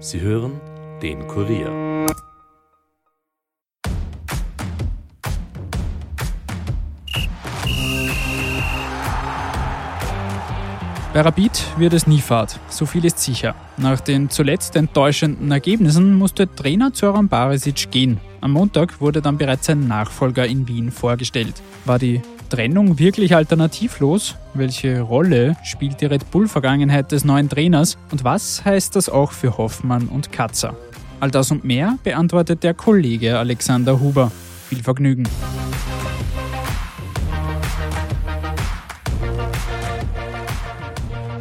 Sie hören den Kurier. Bei Rapid wird es nie Fahrt, so viel ist sicher. Nach den zuletzt enttäuschenden Ergebnissen musste Trainer Zoran Barisic gehen. Am Montag wurde dann bereits sein Nachfolger in Wien vorgestellt. War die Trennung wirklich alternativlos? Welche Rolle spielt die Red Bull-Vergangenheit des neuen Trainers? Und was heißt das auch für Hoffmann und Katzer? All das und mehr beantwortet der Kollege Alexander Huber. Viel Vergnügen.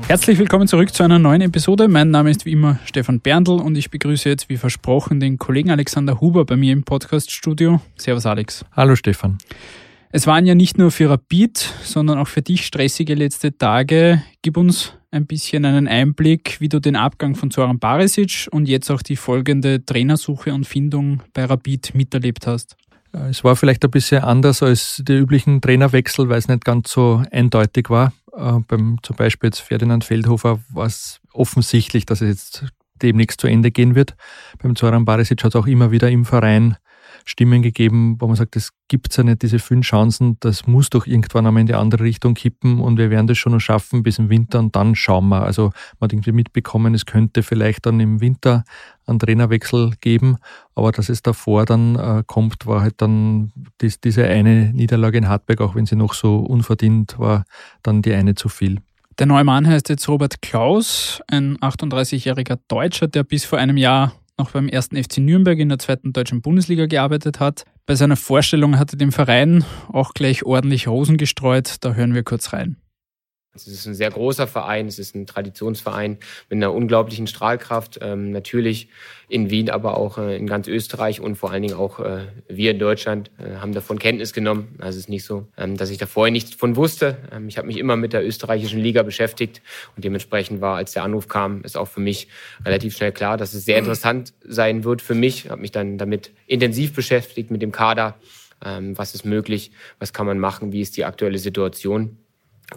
Herzlich willkommen zurück zu einer neuen Episode. Mein Name ist wie immer Stefan Berndl und ich begrüße jetzt wie versprochen den Kollegen Alexander Huber bei mir im Podcaststudio. Servus Alex. Hallo Stefan. Es waren ja nicht nur für Rapid, sondern auch für dich stressige letzte Tage. Gib uns ein bisschen einen Einblick, wie du den Abgang von Zoran Barisic und jetzt auch die folgende Trainersuche und Findung bei Rapid miterlebt hast. Es war vielleicht ein bisschen anders als die üblichen Trainerwechsel, weil es nicht ganz so eindeutig war. Äh, beim zum Beispiel jetzt Ferdinand Feldhofer war es offensichtlich, dass es jetzt demnächst zu Ende gehen wird. Beim Zoran Barisic hat es auch immer wieder im Verein Stimmen gegeben, wo man sagt, es gibt ja nicht, diese fünf Chancen, das muss doch irgendwann einmal in die andere Richtung kippen und wir werden das schon noch schaffen bis im Winter und dann schauen wir. Also man hat irgendwie mitbekommen, es könnte vielleicht dann im Winter einen Trainerwechsel geben, aber dass es davor dann äh, kommt, war halt dann dies, diese eine Niederlage in Hartberg, auch wenn sie noch so unverdient war, dann die eine zu viel. Der neue Mann heißt jetzt Robert Klaus, ein 38-jähriger Deutscher, der bis vor einem Jahr noch beim ersten FC Nürnberg in der zweiten deutschen Bundesliga gearbeitet hat. Bei seiner Vorstellung hat er dem Verein auch gleich ordentlich Rosen gestreut. Da hören wir kurz rein. Es ist ein sehr großer Verein, es ist ein Traditionsverein mit einer unglaublichen Strahlkraft. Ähm, natürlich in Wien, aber auch äh, in ganz Österreich und vor allen Dingen auch äh, wir in Deutschland äh, haben davon Kenntnis genommen. Also es ist nicht so, ähm, dass ich da vorher nichts von wusste. Ähm, ich habe mich immer mit der österreichischen Liga beschäftigt und dementsprechend war, als der Anruf kam, ist auch für mich relativ schnell klar, dass es sehr interessant sein wird für mich. Ich habe mich dann damit intensiv beschäftigt mit dem Kader. Ähm, was ist möglich? Was kann man machen? Wie ist die aktuelle Situation?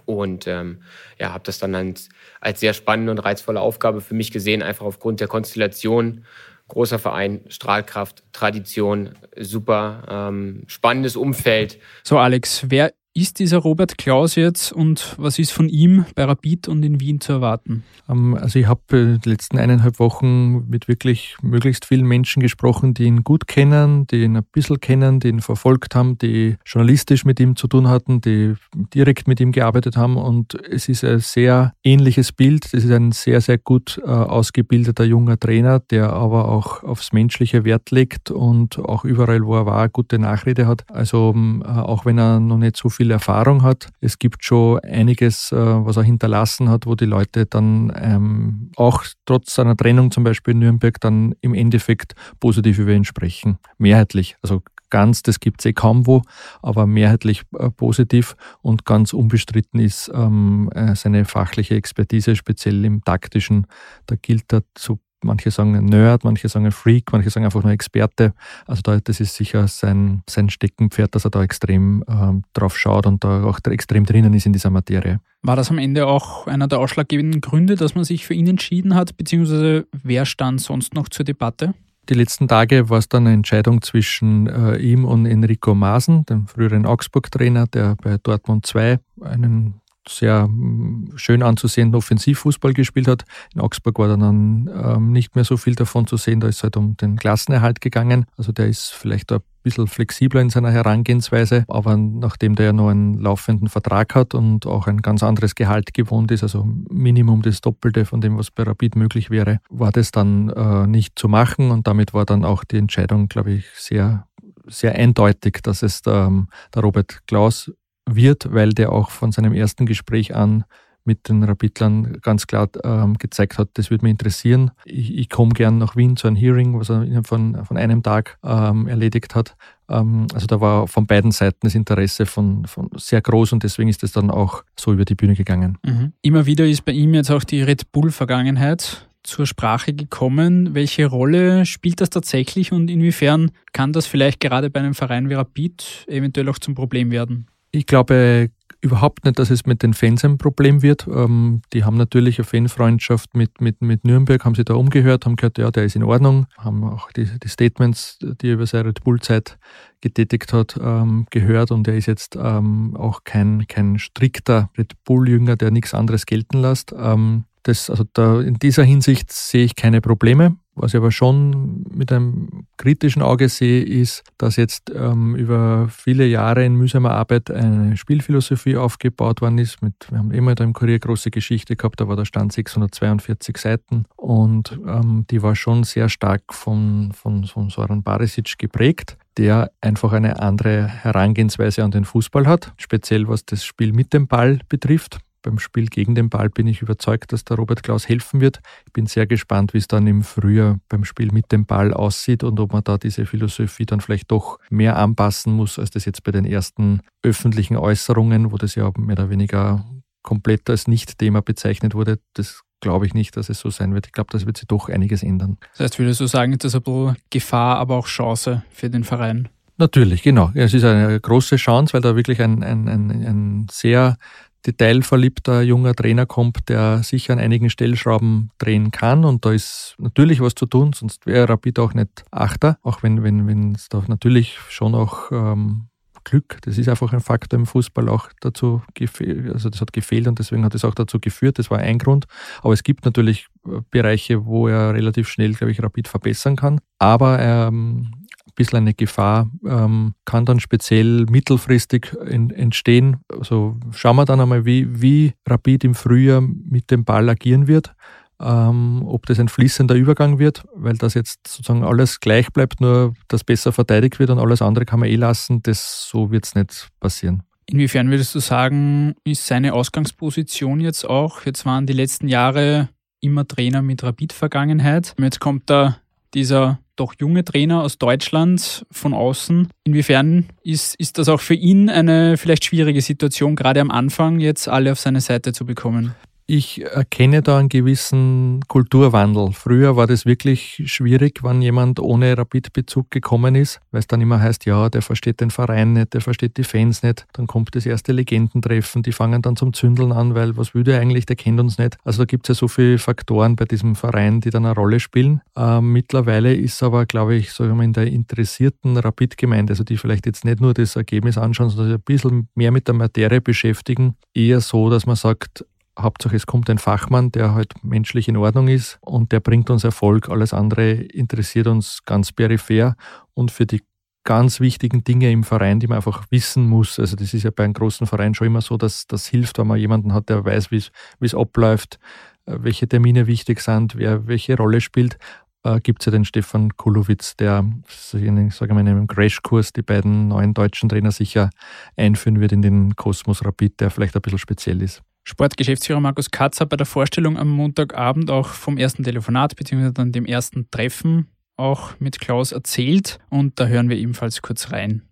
Und ähm, ja, habe das dann als, als sehr spannende und reizvolle Aufgabe für mich gesehen, einfach aufgrund der Konstellation. Großer Verein, Strahlkraft, Tradition, super ähm, spannendes Umfeld. So, Alex, wer ist dieser Robert Klaus jetzt und was ist von ihm bei Rapid und in Wien zu erwarten? Ähm, also ich habe äh, die letzten eineinhalb Wochen mit wirklich möglichst vielen Menschen gesprochen, die ihn gut kennen, die ihn ein bisschen kennen, die ihn verfolgt haben, die journalistisch mit ihm zu tun hatten, die direkt mit ihm gearbeitet haben und es ist ein sehr ähnliches Bild. Es ist ein sehr, sehr gut äh, ausgebildeter junger Trainer, der aber auch aufs menschliche Wert legt und auch überall, wo er war, gute Nachrede hat. Also ähm, auch wenn er noch nicht so viel viel Erfahrung hat. Es gibt schon einiges, äh, was er hinterlassen hat, wo die Leute dann ähm, auch trotz seiner Trennung zum Beispiel in Nürnberg dann im Endeffekt positiv über ihn sprechen. Mehrheitlich. Also ganz, das gibt es eh kaum wo, aber mehrheitlich äh, positiv und ganz unbestritten ist ähm, äh, seine fachliche Expertise, speziell im taktischen. Da gilt er zu Manche sagen Nerd, manche sagen Freak, manche sagen einfach nur Experte. Also da, das ist sicher sein, sein Steckenpferd, dass er da extrem ähm, drauf schaut und da auch extrem drinnen ist in dieser Materie. War das am Ende auch einer der ausschlaggebenden Gründe, dass man sich für ihn entschieden hat, beziehungsweise wer stand sonst noch zur Debatte? Die letzten Tage war es dann eine Entscheidung zwischen äh, ihm und Enrico Maaßen, dem früheren Augsburg-Trainer, der bei Dortmund 2 einen sehr mm, schön anzusehenden Offensivfußball gespielt hat. In Augsburg war dann ähm, nicht mehr so viel davon zu sehen. Da ist es halt um den Klassenerhalt gegangen. Also der ist vielleicht ein bisschen flexibler in seiner Herangehensweise, aber nachdem der ja noch einen laufenden Vertrag hat und auch ein ganz anderes Gehalt gewohnt ist, also Minimum das Doppelte von dem, was bei Rapid möglich wäre, war das dann äh, nicht zu machen und damit war dann auch die Entscheidung, glaube ich, sehr sehr eindeutig, dass es der, ähm, der Robert Klaus wird, weil der auch von seinem ersten Gespräch an mit den Rapidlern ganz klar ähm, gezeigt hat, das würde mich interessieren. Ich, ich komme gern nach Wien zu einem Hearing, was er innerhalb von, von einem Tag ähm, erledigt hat. Ähm, also da war von beiden Seiten das Interesse von, von sehr groß und deswegen ist es dann auch so über die Bühne gegangen. Mhm. Immer wieder ist bei ihm jetzt auch die Red Bull-Vergangenheit zur Sprache gekommen. Welche Rolle spielt das tatsächlich und inwiefern kann das vielleicht gerade bei einem Verein wie Rapid eventuell auch zum Problem werden? Ich glaube, überhaupt nicht, dass es mit den Fans ein Problem wird. Ähm, die haben natürlich eine Fanfreundschaft mit, mit, mit Nürnberg, haben sie da umgehört, haben gehört, ja, der ist in Ordnung, haben auch die, die Statements, die er über seine Red Bull-Zeit getätigt hat, ähm, gehört und er ist jetzt ähm, auch kein, kein strikter Red Bull-Jünger, der nichts anderes gelten lässt. Ähm, das, also da, in dieser Hinsicht sehe ich keine Probleme. Was ich aber schon mit einem kritischen Auge sehe, ist, dass jetzt ähm, über viele Jahre in mühsamer Arbeit eine Spielphilosophie aufgebaut worden ist. Mit, wir haben immer da im Kurier große Geschichte gehabt, da war der Stand 642 Seiten und ähm, die war schon sehr stark von, von, von Soran Barisic geprägt der einfach eine andere Herangehensweise an den Fußball hat, speziell was das Spiel mit dem Ball betrifft beim Spiel gegen den Ball bin ich überzeugt, dass der Robert Klaus helfen wird. Ich bin sehr gespannt, wie es dann im Frühjahr beim Spiel mit dem Ball aussieht und ob man da diese Philosophie dann vielleicht doch mehr anpassen muss, als das jetzt bei den ersten öffentlichen Äußerungen, wo das ja mehr oder weniger komplett als Nicht-Thema bezeichnet wurde. Das glaube ich nicht, dass es so sein wird. Ich glaube, das wird sich doch einiges ändern. Das heißt, würdest du sagen, das ist ein bisschen Gefahr, aber auch Chance für den Verein? Natürlich, genau. Es ist eine große Chance, weil da wirklich ein, ein, ein, ein sehr detailverliebter junger Trainer kommt, der sicher an einigen Stellschrauben drehen kann. Und da ist natürlich was zu tun, sonst wäre Rapid auch nicht Achter, auch wenn wenn wenn es da natürlich schon auch ähm, Glück, das ist einfach ein Faktor im Fußball auch dazu gefehlt, also das hat gefehlt und deswegen hat es auch dazu geführt, das war ein Grund. Aber es gibt natürlich äh, Bereiche, wo er relativ schnell, glaube ich, Rapid verbessern kann. Aber ähm, bisschen eine Gefahr, ähm, kann dann speziell mittelfristig in, entstehen. Also schauen wir dann einmal, wie, wie Rapid im Frühjahr mit dem Ball agieren wird. Ähm, ob das ein fließender Übergang wird, weil das jetzt sozusagen alles gleich bleibt, nur dass besser verteidigt wird und alles andere kann man eh lassen, das so wird es nicht passieren. Inwiefern würdest du sagen, ist seine Ausgangsposition jetzt auch? Jetzt waren die letzten Jahre immer Trainer mit Rapid-Vergangenheit. Jetzt kommt da dieser doch junge Trainer aus Deutschland von außen. Inwiefern ist, ist das auch für ihn eine vielleicht schwierige Situation, gerade am Anfang jetzt alle auf seine Seite zu bekommen? Ich erkenne da einen gewissen Kulturwandel. Früher war das wirklich schwierig, wenn jemand ohne Rapid-Bezug gekommen ist, weil es dann immer heißt, ja, der versteht den Verein nicht, der versteht die Fans nicht. Dann kommt das erste Legendentreffen, die fangen dann zum Zündeln an, weil was will der eigentlich, der kennt uns nicht. Also da gibt es ja so viele Faktoren bei diesem Verein, die dann eine Rolle spielen. Ähm, mittlerweile ist aber, glaube ich, so in der interessierten Rapid-Gemeinde, also die vielleicht jetzt nicht nur das Ergebnis anschauen, sondern sich ein bisschen mehr mit der Materie beschäftigen, eher so, dass man sagt, Hauptsache es kommt ein Fachmann, der halt menschlich in Ordnung ist und der bringt uns Erfolg. Alles andere interessiert uns ganz peripher und für die ganz wichtigen Dinge im Verein, die man einfach wissen muss. Also das ist ja bei einem großen Verein schon immer so, dass das hilft, wenn man jemanden hat, der weiß, wie es abläuft, äh, welche Termine wichtig sind, wer welche Rolle spielt. Äh, Gibt es ja den Stefan Kulowitz, der in, sagen wir, in einem Crashkurs die beiden neuen deutschen Trainer sicher einführen wird in den Kosmos Rapid, der vielleicht ein bisschen speziell ist. Sportgeschäftsführer Markus Katz hat bei der Vorstellung am Montagabend auch vom ersten Telefonat bzw. dann dem ersten Treffen auch mit Klaus erzählt und da hören wir ebenfalls kurz rein.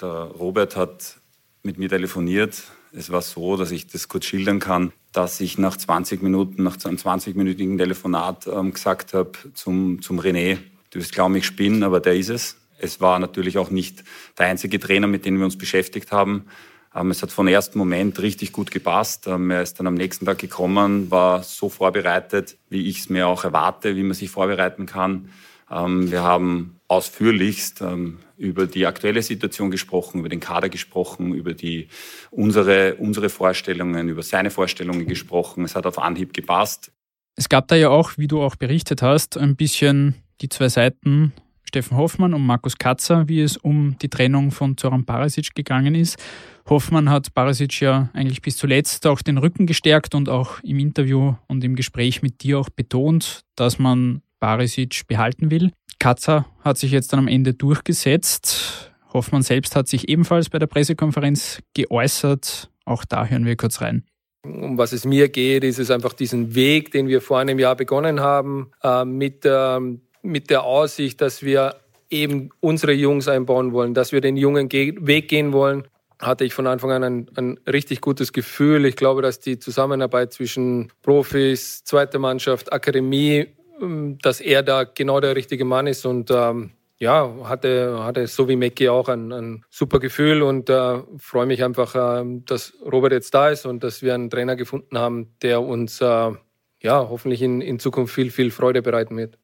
Der Robert hat mit mir telefoniert. Es war so, dass ich das kurz schildern kann, dass ich nach 20 Minuten, nach einem 20-minütigen Telefonat ähm, gesagt habe zum, zum René, du wirst glauben, ich spinne, aber der ist es. Es war natürlich auch nicht der einzige Trainer, mit dem wir uns beschäftigt haben. Ähm, es hat von ersten Moment richtig gut gepasst. Ähm, er ist dann am nächsten Tag gekommen, war so vorbereitet, wie ich es mir auch erwarte, wie man sich vorbereiten kann. Ähm, wir haben ausführlichst über die aktuelle Situation gesprochen, über den Kader gesprochen, über die, unsere, unsere Vorstellungen, über seine Vorstellungen gesprochen. Es hat auf Anhieb gepasst. Es gab da ja auch, wie du auch berichtet hast, ein bisschen die zwei Seiten Steffen Hoffmann und Markus Katzer, wie es um die Trennung von Zoran Parasic gegangen ist. Hoffmann hat Parasic ja eigentlich bis zuletzt auch den Rücken gestärkt und auch im Interview und im Gespräch mit dir auch betont, dass man Parasic behalten will. Katzer hat sich jetzt dann am Ende durchgesetzt. Hoffmann selbst hat sich ebenfalls bei der Pressekonferenz geäußert. Auch da hören wir kurz rein. Um was es mir geht, ist es einfach diesen Weg, den wir vor einem Jahr begonnen haben, äh, mit ähm, mit der Aussicht, dass wir eben unsere Jungs einbauen wollen, dass wir den jungen Weg gehen wollen, hatte ich von Anfang an ein, ein, richtig gutes Gefühl. Ich glaube, dass die Zusammenarbeit zwischen Profis, zweite Mannschaft, Akademie, ähm, dass er da genau der richtige Mann ist und ähm, ja, hatte, hatte so wie Mecki auch ein, ein super Gefühl und äh, freue mich einfach, äh, dass Robert jetzt da ist und dass wir einen Trainer gefunden haben, der uns äh, ja, hoffentlich in, in Zukunft viel, viel Freude bereiten wird.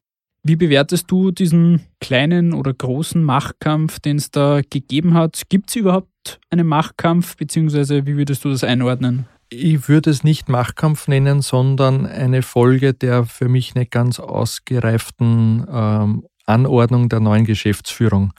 Wie bewertest du diesen kleinen oder großen Machtkampf, den es da gegeben hat? Gibt es überhaupt einen Machtkampf, beziehungsweise wie würdest du das einordnen? Ich würde es nicht Machtkampf nennen, sondern eine Folge der für mich nicht ganz ausgereiften ähm, Anordnung der neuen Geschäftsführung.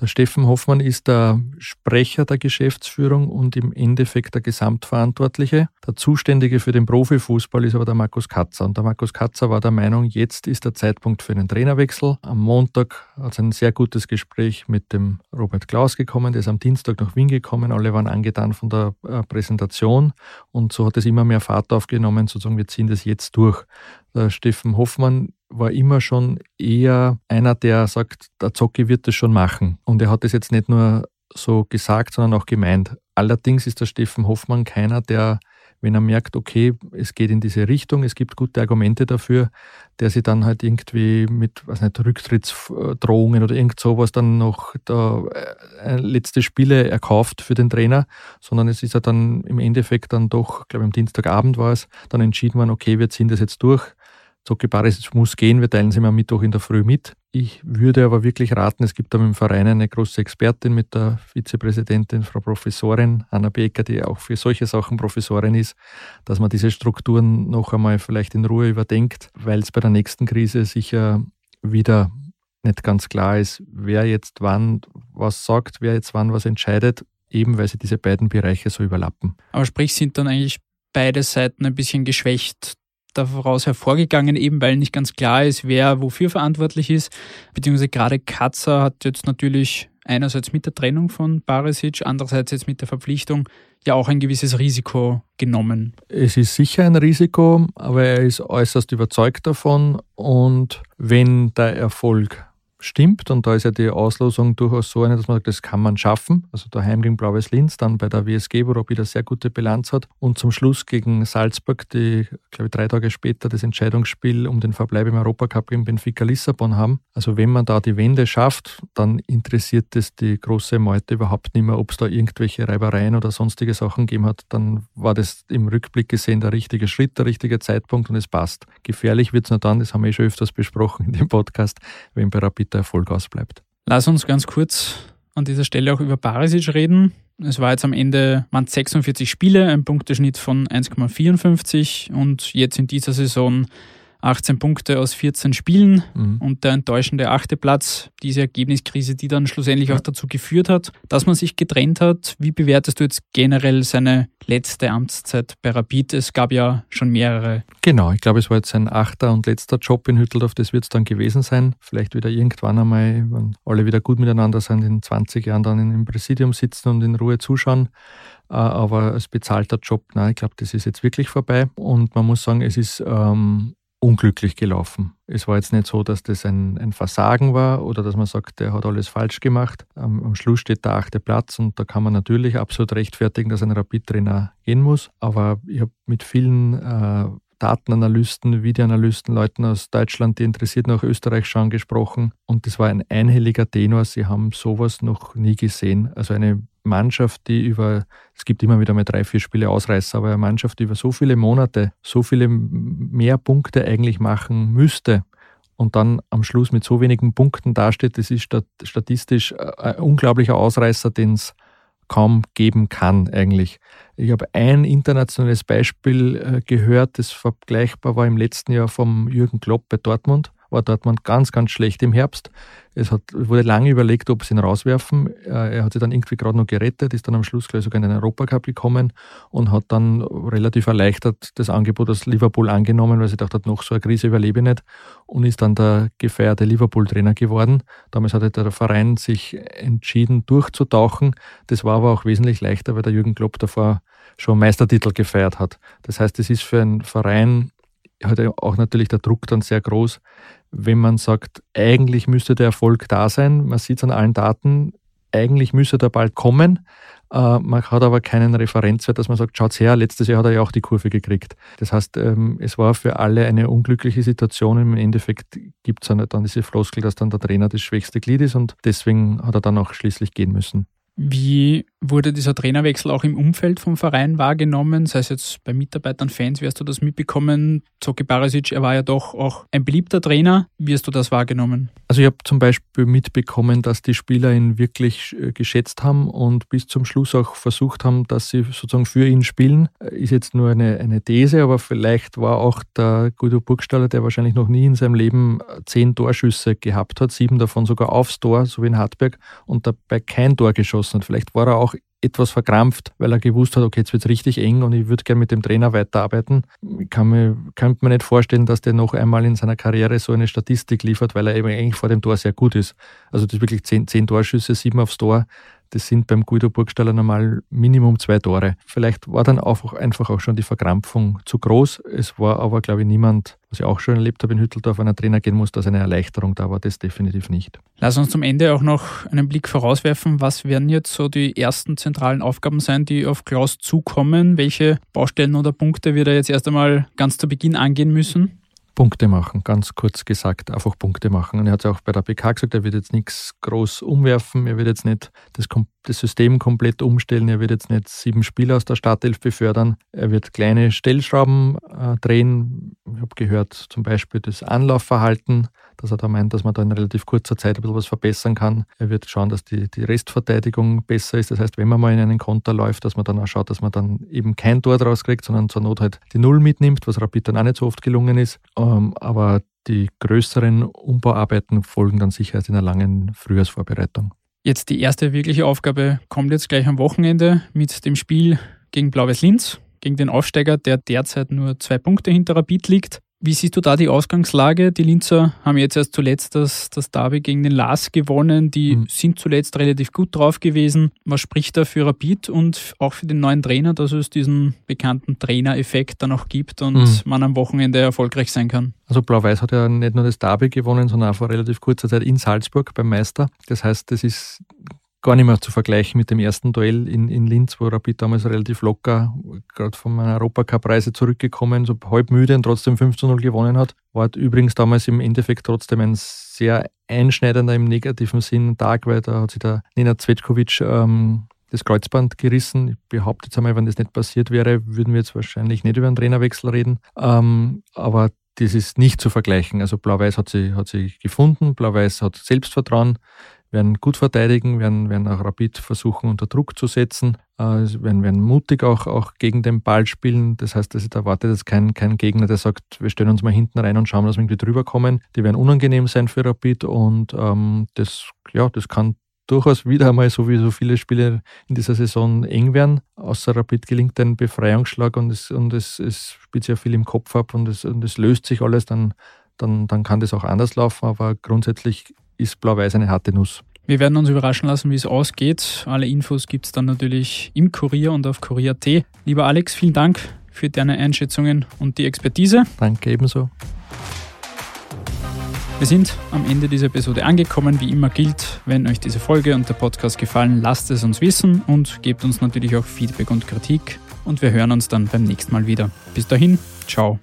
Der Steffen Hoffmann ist der Sprecher der Geschäftsführung und im Endeffekt der Gesamtverantwortliche. Der Zuständige für den Profifußball ist aber der Markus Katzer. Und der Markus Katzer war der Meinung, jetzt ist der Zeitpunkt für einen Trainerwechsel. Am Montag hat es ein sehr gutes Gespräch mit dem Robert Klaus gekommen. Der ist am Dienstag nach Wien gekommen. Alle waren angetan von der äh, Präsentation. Und so hat es immer mehr Fahrt aufgenommen, sozusagen, wir ziehen das jetzt durch. Der Steffen Hoffmann war immer schon eher einer, der sagt, der Zocki wird das schon machen. Und er hat das jetzt nicht nur so gesagt, sondern auch gemeint. Allerdings ist der Steffen Hoffmann keiner, der, wenn er merkt, okay, es geht in diese Richtung, es gibt gute Argumente dafür, der sich dann halt irgendwie mit, was nicht, Rücktrittsdrohungen oder irgend sowas dann noch da, äh, letzte Spiele erkauft für den Trainer, sondern es ist ja dann im Endeffekt dann doch, glaube ich, am Dienstagabend war es, dann entschieden worden, okay, wir ziehen das jetzt durch Zocki Barisic muss gehen, wir teilen sie am Mittwoch in der Früh mit. Ich würde aber wirklich raten, es gibt da im Verein eine große Expertin mit der Vizepräsidentin, Frau Professorin Anna Becker, die auch für solche Sachen Professorin ist, dass man diese Strukturen noch einmal vielleicht in Ruhe überdenkt, weil es bei der nächsten Krise sicher wieder nicht ganz klar ist, wer jetzt wann was sagt, wer jetzt wann was entscheidet, eben weil sie diese beiden Bereiche so überlappen. Aber sprich, sind dann eigentlich beide Seiten ein bisschen geschwächt daraus hervorgegangen, eben weil nicht ganz klar ist, wer wofür verantwortlich ist. Beziehungsweise gerade Katzer hat jetzt natürlich einerseits mit der Trennung von Barisic, andererseits jetzt mit der Verpflichtung ja auch ein gewisses Risiko genommen. Es ist sicher ein Risiko, aber er ist äußerst überzeugt davon und wenn der Erfolg stimmt. Und da ist ja die Auslosung durchaus so eine, dass man sagt, das kann man schaffen. Also daheim gegen Blaues Linz, dann bei der WSG, wo er wieder sehr gute Bilanz hat. Und zum Schluss gegen Salzburg, die, glaube ich, drei Tage später das Entscheidungsspiel um den Verbleib im Europacup gegen Benfica Lissabon haben. Also wenn man da die Wende schafft, dann interessiert es die große Meute überhaupt nicht mehr, ob es da irgendwelche Reibereien oder sonstige Sachen gegeben hat. Dann war das im Rückblick gesehen der richtige Schritt, der richtige Zeitpunkt und es passt. Gefährlich wird es nur dann, das haben wir eh schon öfters besprochen in dem Podcast, wenn bei Rapid der Erfolg ausbleibt. Lass uns ganz kurz an dieser Stelle auch über Barisic reden. Es war jetzt am Ende waren 46 Spiele, ein Punkteschnitt von 1,54 und jetzt in dieser Saison 18 Punkte aus 14 Spielen mhm. und der enttäuschende achte Platz, diese Ergebniskrise, die dann schlussendlich ja. auch dazu geführt hat, dass man sich getrennt hat. Wie bewertest du jetzt generell seine letzte Amtszeit bei Rapid? Es gab ja schon mehrere. Genau, ich glaube, es war jetzt sein achter und letzter Job in Hütteldorf, das wird es dann gewesen sein. Vielleicht wieder irgendwann einmal, wenn alle wieder gut miteinander sind, in 20 Jahren dann im Präsidium sitzen und in Ruhe zuschauen äh, aber als bezahlter Job, nein, ich glaube, das ist jetzt wirklich vorbei. Und man muss sagen, es ist ähm, unglücklich gelaufen. Es war jetzt nicht so, dass das ein, ein Versagen war oder dass man sagt, der hat alles falsch gemacht. Am, am Schluss steht der achte Platz und da kann man natürlich absolut rechtfertigen, dass ein Rapid-Trainer gehen muss. Aber ich habe mit vielen äh, Datenanalysten, Videoanalysten, Leuten aus Deutschland, die interessiert nach Österreich schauen, gesprochen. Und das war ein einhelliger Tenor. Sie haben sowas noch nie gesehen. Also eine Mannschaft, die über, es gibt immer wieder mal drei, vier Spiele Ausreißer, aber eine Mannschaft, die über so viele Monate so viele mehr Punkte eigentlich machen müsste und dann am Schluss mit so wenigen Punkten dasteht, das ist statistisch ein unglaublicher Ausreißer, den es kaum geben kann eigentlich. Ich habe ein internationales Beispiel äh, gehört, das vergleichbar war im letzten Jahr vom Jürgen Klopp bei Dortmund war Dortmund ganz, ganz schlecht im Herbst. Es hat, wurde lange überlegt, ob sie ihn rauswerfen. Äh, er hat sich dann irgendwie gerade noch gerettet, ist dann am Schluss gleich sogar in den Europacup gekommen und hat dann relativ erleichtert das Angebot aus Liverpool angenommen, weil sie dachte, noch so eine Krise überlebe ich nicht und ist dann der gefeierte Liverpool-Trainer geworden. Damals hat der Verein sich entschieden, durchzutauchen. Das war aber auch wesentlich leichter, weil der Jürgen Klopp davor schon Meistertitel gefeiert hat. Das heißt, es ist für einen Verein hat auch natürlich der Druck dann sehr groß, wenn man sagt, eigentlich müsste der Erfolg da sein, man sieht es an allen Daten, eigentlich müsste der bald kommen, Äh, man hat aber keinen Referenzwert, dass man sagt, schaut her, letztes Jahr hat er ja auch die Kurve gekriegt. Das heißt, ähm, es war für alle eine unglückliche Situation. Im Endeffekt gibt es dann diese Floskel, dass dann der Trainer das schwächste Glied ist und deswegen hat er dann auch schließlich gehen müssen. Wie wurde dieser Trainerwechsel auch im Umfeld vom Verein wahrgenommen? Sei es jetzt bei Mitarbeitern, Fans, wie hast du das mitbekommen? Zoki Barisic, er war ja doch auch ein beliebter Trainer. Wie hast du das wahrgenommen? Also ich habe zum Beispiel mitbekommen, dass die Spieler ihn wirklich äh, geschätzt haben und bis zum Schluss auch versucht haben, dass sie sozusagen für ihn spielen. Äh, ist jetzt nur eine, eine These, aber vielleicht war auch der Guido Burgstaller, der wahrscheinlich noch nie in seinem Leben äh, zehn Torschüsse gehabt hat, sieben davon sogar aufs Tor, so wie in Hartberg, und dabei kein Tor geschossen geschossen hat. Vielleicht war er auch etwas verkrampft, weil er gewusst hat, okay, jetzt wird es richtig eng und ich würde gerne mit dem Trainer weiterarbeiten. Ich kann mir, kann mir nicht vorstellen, dass der noch einmal in seiner Karriere so eine Statistik liefert, weil er eben eigentlich vor dem Tor sehr gut ist. Also das ist wirklich zehn, zehn Torschüsse, sieben aufs Tor. Das sind beim Guido Burgstaller normal Minimum zwei Tore. Vielleicht war dann auch einfach auch schon die Verkrampfung zu groß. Es war aber, glaube ich, niemand, was ich auch schon erlebt habe in Hütteldorf, wenn ein Trainer gehen muss, dass eine Erleichterung da war. Das definitiv nicht. Lass uns zum Ende auch noch einen Blick vorauswerfen. Was werden jetzt so die ersten zentralen Aufgaben sein, die auf Klaus zukommen? Welche Baustellen oder Punkte wird er jetzt erst einmal ganz zu Beginn angehen müssen? Punkte machen, ganz kurz gesagt, einfach Punkte machen. Und er hat es auch bei der PK gesagt, er wird jetzt nichts groß umwerfen, er wird jetzt nicht das, das, System komplett umstellen, er wird jetzt nicht sieben Spieler aus der Startelf befördern, er wird kleine Stellschrauben äh, drehen. Ich habe gehört, zum Beispiel das Anlaufverhalten, dass er da meint, dass man da in relativ kurzer Zeit ein bisschen was verbessern kann. Er wird schauen, dass die, die Restverteidigung besser ist. Das heißt, wenn man mal in einen Konter läuft, dass man dann auch schaut, dass man dann eben kein Tor draus kriegt, sondern zur Not halt die Null mitnimmt, was Rapid dann auch nicht so oft gelungen ist. Ähm, aber die größeren Umbauarbeiten folgen dann sicher erst in einer langen Frühjahrsvorbereitung. Jetzt die erste wirkliche Aufgabe kommt jetzt gleich am Wochenende mit dem Spiel gegen Blau-Weiß Linz, gegen den Aufsteiger, der derzeit nur zwei Punkte hinter Rapid liegt. Wie siehst du da die Ausgangslage? Die Linzer haben jetzt erst zuletzt das, das Derby gegen den Lars gewonnen. Die mhm. sind zuletzt relativ gut drauf gewesen. Was spricht da für Rapid und auch für den neuen Trainer, dass es diesen bekannten Trainereffekt dann auch gibt und mhm. man am Wochenende erfolgreich sein kann? Also Blau-Weiß hat ja nicht nur das Derby gewonnen, sondern auch vor relativ kurzer Zeit in Salzburg beim Meister. Das heißt, das ist gar nicht mehr zu vergleichen mit dem ersten Duell in, in Linz, wo Rapid damals relativ locker, gerade von meiner Europacup-Reise zurückgekommen, so halb müde und trotzdem 5 zu 0 gewonnen hat. War übrigens damals im Endeffekt trotzdem ein sehr einschneidender im negativen Sinn Tag, weil da hat sich der Nina Zvetkovic ähm, das Kreuzband gerissen. Ich behaupte jetzt einmal, wenn das nicht passiert wäre, würden wir jetzt wahrscheinlich nicht über einen Trainerwechsel reden. Ähm, aber das ist nicht zu vergleichen. Also Blau-Weiß hat sie, hat sie gefunden, Blau-Weiß hat Selbstvertrauen, werden gut verteidigen, werden, werden auch Rapid versuchen, unter Druck zu setzen, äh, werden, werden mutig auch, auch gegen den Ball spielen. Das heißt, dass ich da erwartet jetzt kein, kein Gegner, der sagt, wir stellen uns mal hinten rein und schauen, dass wir irgendwie drüber kommen. Die werden unangenehm sein für Rapid und ähm, das, ja, das kann durchaus wieder einmal, so wie so viele Spiele in dieser Saison, eng werden. Außer Rapid gelingt ein Befreiungsschlag und es, und es, es spielt ja viel im Kopf ab und es, und es löst sich alles, dann, dann, dann kann das auch anders laufen. Aber grundsätzlich ist Blau-Weiß eine harte Nuss. Wir werden uns überraschen lassen, wie es ausgeht. Alle Infos gibt es dann natürlich im Kurier und auf kurier.at. Lieber Alex, vielen Dank für deine Einschätzungen und die Expertise. Danke ebenso. Wir sind am Ende dieser Episode angekommen. Wie immer gilt, wenn euch diese Folge und der Podcast gefallen, lasst es uns wissen und gebt uns natürlich auch Feedback und Kritik. Und wir hören uns dann beim nächsten Mal wieder. Bis dahin, ciao.